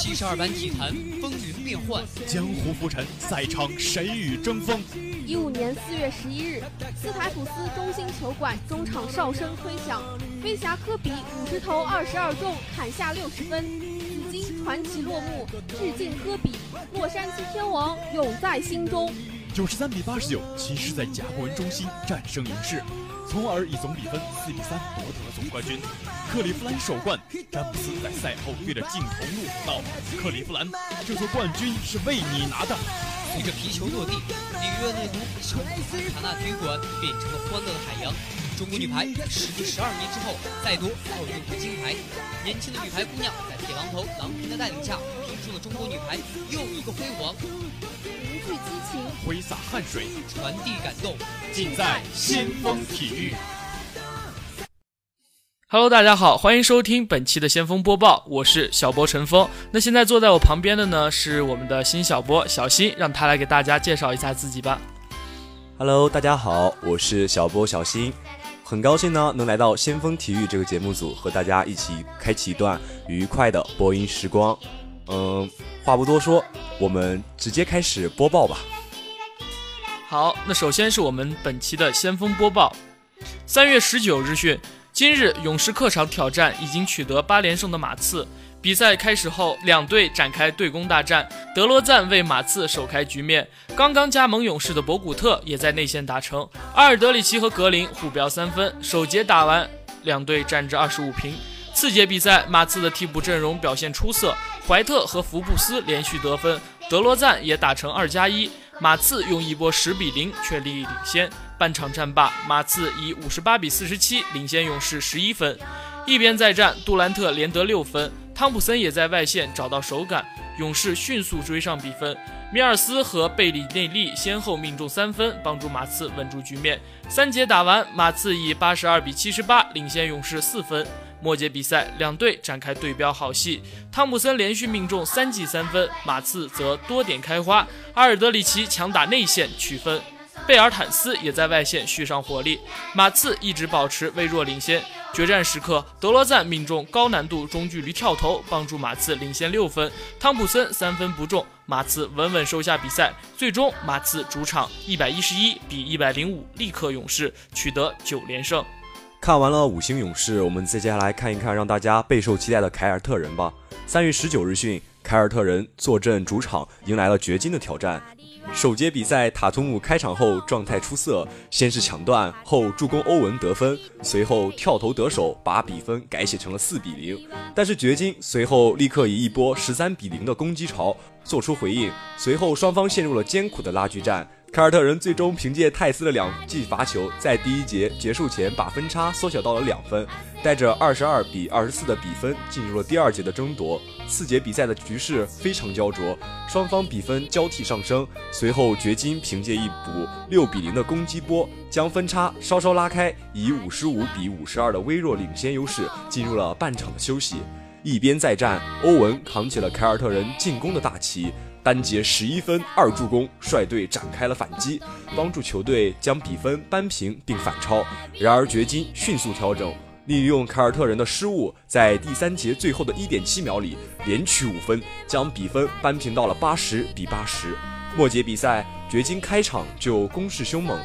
七十二班体坛风云变幻，江湖浮沉，赛场谁与争锋？一五年四月十一日，斯台普斯中心球馆中场哨声吹响，飞侠科比五十投二十二中，砍下六十分，紫金传奇落幕，致敬科比，洛杉矶天王永在心中。九十三比八十九，骑士在甲骨文中心战胜勇士，从而以总比分四比三夺得了总冠军。克利夫兰首冠，詹姆斯在赛后对着镜头怒吼道：“克利夫兰，这座冠军是为你拿的。”随着皮球落地，里约热内卢小卡纳体育馆变成了欢乐的海洋。中国女排时隔十二年之后再夺奥运会金牌，年轻的女排姑娘在铁榔头郎平的带领下，拼出了中国女排又一个辉煌。挥洒汗水，传递感动，尽在先锋体育。Hello，大家好，欢迎收听本期的先锋播报，我是小波陈峰。那现在坐在我旁边的呢是我们的新小波小新，让他来给大家介绍一下自己吧。Hello，大家好，我是小波小新，很高兴呢能来到先锋体育这个节目组，和大家一起开启一段愉快的播音时光。嗯，话不多说，我们直接开始播报吧。好，那首先是我们本期的先锋播报，三月十九日讯。今日勇士客场挑战已经取得八连胜的马刺。比赛开始后，两队展开对攻大战。德罗赞为马刺首开局面。刚刚加盟勇士的博古特也在内线达成。阿尔德里奇和格林互飙三分。首节打完，两队战至二十五平。次节比赛，马刺的替补阵容表现出色，怀特和福布斯连续得分，德罗赞也打成二加一。马刺用一波十比零确立领先。半场战罢，马刺以五十八比四十七领先勇士十一分。一边再战，杜兰特连得六分，汤普森也在外线找到手感，勇士迅速追上比分。米尔斯和贝里内利先后命中三分，帮助马刺稳住局面。三节打完，马刺以八十二比七十八领先勇士四分。末节比赛，两队展开对标好戏，汤普森连续命中三记三分，马刺则多点开花，阿尔德里奇强打内线取分。贝尔坦斯也在外线续上火力，马刺一直保持微弱领先。决战时刻，德罗赞命中高难度中距离跳投，帮助马刺领先六分。汤普森三分不中，马刺稳稳收下比赛。最终，马刺主场一百一十一比一百零五力克勇士，取得九连胜。看完了五星勇士，我们再接下来看一看让大家备受期待的凯尔特人吧。三月十九日讯，凯尔特人坐镇主场，迎来了掘金的挑战。首节比赛，塔图姆开场后状态出色，先是抢断，后助攻欧文得分，随后跳投得手，把比分改写成了四比零。但是掘金随后立刻以一波十三比零的攻击潮做出回应，随后双方陷入了艰苦的拉锯战。凯尔特人最终凭借泰斯的两记罚球，在第一节结束前把分差缩小到了两分，带着二十二比二十四的比分进入了第二节的争夺。次节比赛的局势非常焦灼，双方比分交替上升。随后，掘金凭借一补六比零的攻击波，将分差稍稍拉开，以五十五比五十二的微弱领先优势进入了半场的休息。一边再战，欧文扛起了凯尔特人进攻的大旗。单节十一分二助攻，率队展开了反击，帮助球队将比分扳平并反超。然而掘金迅速调整，利用凯尔特人的失误，在第三节最后的一点七秒里连取五分，将比分扳平到了八十比八十。末节比赛，掘金开场就攻势凶猛，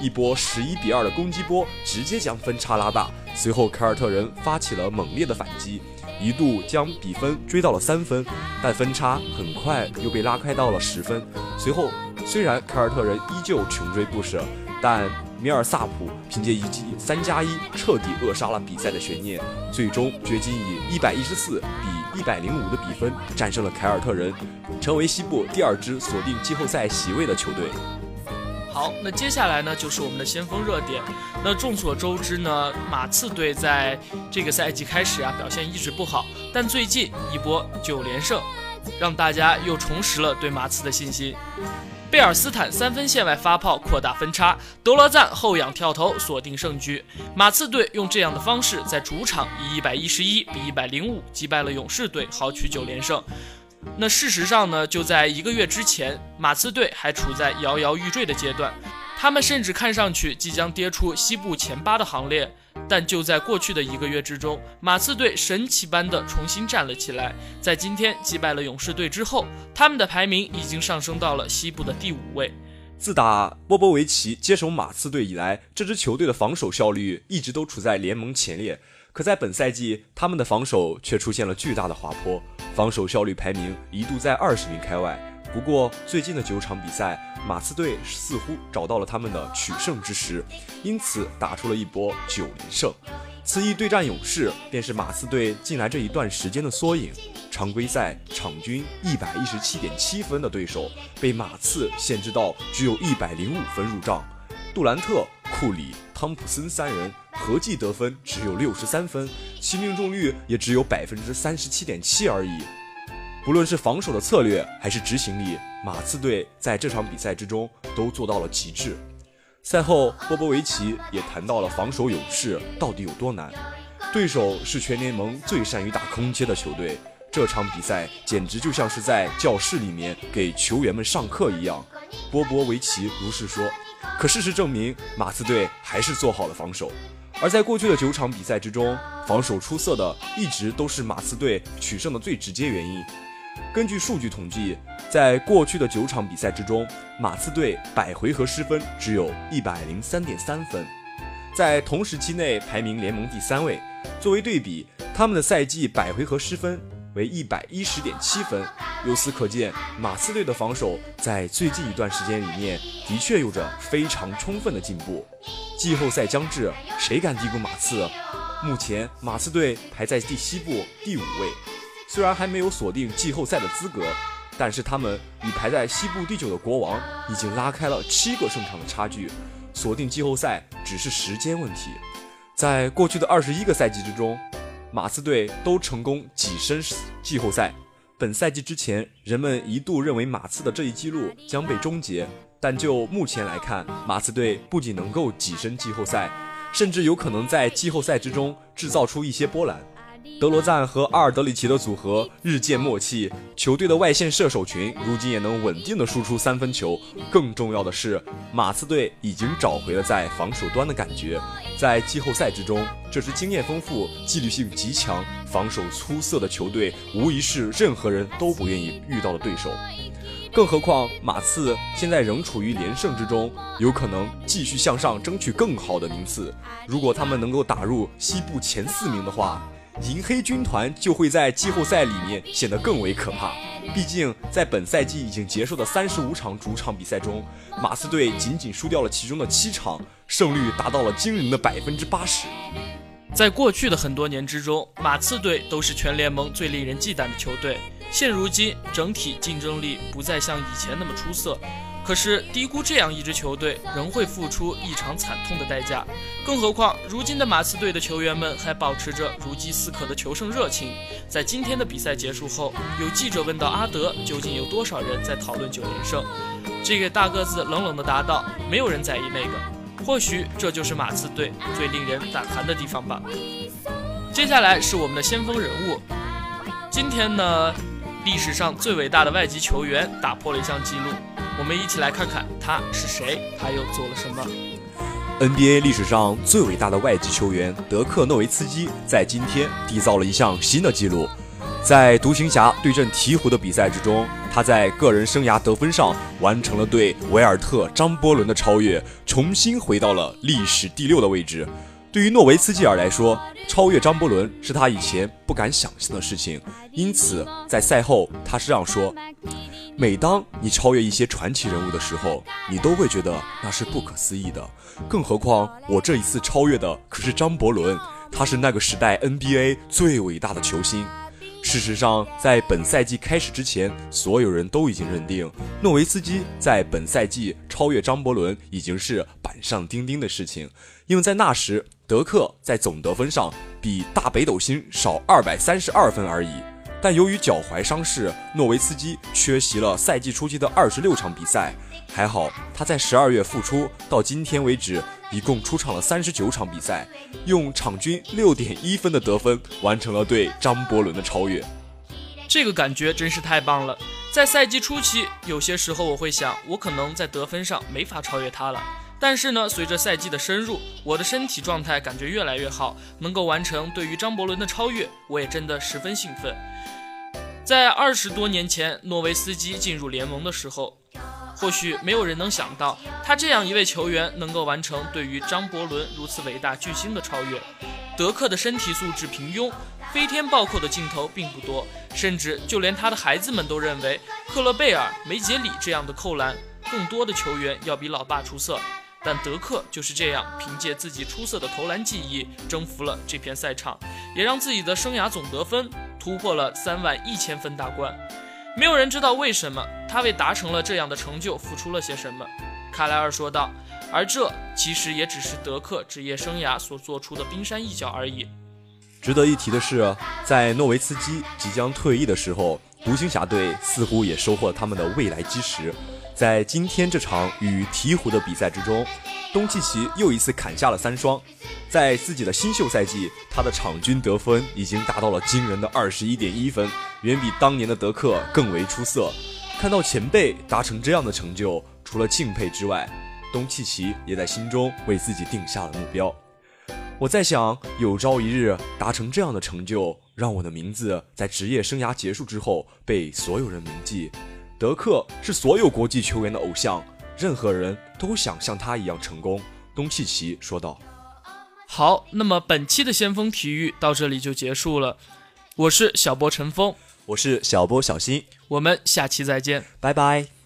一波十一比二的攻击波直接将分差拉大。随后凯尔特人发起了猛烈的反击。一度将比分追到了三分，但分差很快又被拉开到了十分。随后，虽然凯尔特人依旧穷追不舍，但米尔萨普凭借一记三加一，彻底扼杀了比赛的悬念。最终，掘金以一百一十四比一百零五的比分战胜了凯尔特人，成为西部第二支锁定季后赛席位的球队。好，那接下来呢，就是我们的先锋热点。那众所周知呢，马刺队在这个赛季开始啊，表现一直不好，但最近一波九连胜，让大家又重拾了对马刺的信心。贝尔斯坦三分线外发炮扩大分差，德罗赞后仰跳投锁定胜局。马刺队用这样的方式在主场以一百一十一比一百零五击败了勇士队，豪取九连胜。那事实上呢，就在一个月之前，马刺队还处在摇摇欲坠的阶段，他们甚至看上去即将跌出西部前八的行列。但就在过去的一个月之中，马刺队神奇般的重新站了起来。在今天击败了勇士队之后，他们的排名已经上升到了西部的第五位。自打波波维奇接手马刺队以来，这支球队的防守效率一直都处在联盟前列。可在本赛季，他们的防守却出现了巨大的滑坡，防守效率排名一度在二十名开外。不过，最近的九场比赛，马刺队似乎找到了他们的取胜之时，因此打出了一波九连胜。此役对战勇士，便是马刺队近来这一段时间的缩影。常规赛场均一百一十七点七分的对手，被马刺限制到只有一百零五分入账。杜兰特、库里、汤普森三人合计得分只有六十三分，其命中率也只有百分之三十七点七而已。不论是防守的策略还是执行力，马刺队在这场比赛之中都做到了极致。赛后，波波维奇也谈到了防守勇士到底有多难。对手是全联盟最善于打空切的球队，这场比赛简直就像是在教室里面给球员们上课一样。波波维奇如是说。可事实证明，马刺队还是做好了防守。而在过去的九场比赛之中，防守出色的一直都是马刺队取胜的最直接原因。根据数据统计，在过去的九场比赛之中，马刺队百回合失分只有一百零三点三分，在同时期内排名联盟第三位。作为对比，他们的赛季百回合失分为一百一十点七分。由此可见，马刺队的防守在最近一段时间里面的确有着非常充分的进步。季后赛将至，谁敢低估马刺？目前马刺队排在第西部第五位。虽然还没有锁定季后赛的资格，但是他们与排在西部第九的国王已经拉开了七个胜场的差距，锁定季后赛只是时间问题。在过去的二十一个赛季之中，马刺队都成功跻身季后赛。本赛季之前，人们一度认为马刺的这一记录将被终结，但就目前来看，马刺队不仅能够跻身季后赛，甚至有可能在季后赛之中制造出一些波澜。德罗赞和阿尔德里奇的组合日渐默契，球队的外线射手群如今也能稳定的输出三分球。更重要的是，马刺队已经找回了在防守端的感觉。在季后赛之中，这支经验丰富、纪律性极强、防守出色的球队，无疑是任何人都不愿意遇到的对手。更何况，马刺现在仍处于连胜之中，有可能继续向上争取更好的名次。如果他们能够打入西部前四名的话，银黑军团就会在季后赛里面显得更为可怕。毕竟，在本赛季已经结束的三十五场主场比赛中，马刺队仅仅输掉了其中的七场，胜率达到了惊人的百分之八十。在过去的很多年之中，马刺队都是全联盟最令人忌惮的球队。现如今，整体竞争力不再像以前那么出色。可是低估这样一支球队，仍会付出异常惨痛的代价。更何况，如今的马刺队的球员们还保持着如饥似渴的求胜热情。在今天的比赛结束后，有记者问到阿德，究竟有多少人在讨论九连胜？这个大个子冷冷地答道：“没有人在意那个。”或许这就是马刺队最令人胆寒的地方吧。接下来是我们的先锋人物，今天呢，历史上最伟大的外籍球员打破了一项纪录。我们一起来看看他是谁，他又做了什么。NBA 历史上最伟大的外籍球员德克诺维茨基在今天缔造了一项新的纪录，在独行侠对阵鹈鹕的比赛之中，他在个人生涯得分上完成了对维尔特、张伯伦的超越，重新回到了历史第六的位置。对于诺维茨基尔来说，超越张伯伦是他以前不敢想象的事情，因此在赛后他是这样说。每当你超越一些传奇人物的时候，你都会觉得那是不可思议的。更何况我这一次超越的可是张伯伦，他是那个时代 NBA 最伟大的球星。事实上，在本赛季开始之前，所有人都已经认定诺维斯基在本赛季超越张伯伦已经是板上钉钉的事情，因为在那时德克在总得分上比大北斗星少二百三十二分而已。但由于脚踝伤势，诺维斯基缺席了赛季初期的二十六场比赛。还好他在十二月复出，到今天为止一共出场了三十九场比赛，用场均六点一分的得分完成了对张伯伦的超越。这个感觉真是太棒了！在赛季初期，有些时候我会想，我可能在得分上没法超越他了。但是呢，随着赛季的深入，我的身体状态感觉越来越好，能够完成对于张伯伦的超越，我也真的十分兴奋。在二十多年前，诺维斯基进入联盟的时候，或许没有人能想到，他这样一位球员能够完成对于张伯伦如此伟大巨星的超越。德克的身体素质平庸，飞天暴扣的镜头并不多，甚至就连他的孩子们都认为，克勒贝尔、梅杰里这样的扣篮更多的球员要比老爸出色。但德克就是这样，凭借自己出色的投篮技艺，征服了这片赛场，也让自己的生涯总得分突破了三万一千分大关。没有人知道为什么他为达成了这样的成就付出了些什么。卡莱尔说道。而这其实也只是德克职业生涯所做出的冰山一角而已。值得一提的是，在诺维茨基即将退役的时候，独行侠队似乎也收获了他们的未来基石。在今天这场与鹈鹕的比赛之中，东契奇又一次砍下了三双。在自己的新秀赛季，他的场均得分已经达到了惊人的二十一点一分，远比当年的德克更为出色。看到前辈达成这样的成就，除了敬佩之外，东契奇也在心中为自己定下了目标。我在想，有朝一日达成这样的成就，让我的名字在职业生涯结束之后被所有人铭记。德克是所有国际球员的偶像，任何人都想像他一样成功。东契奇说道。好，那么本期的先锋体育到这里就结束了。我是小波陈峰，我是小波小新，我们下期再见，拜拜。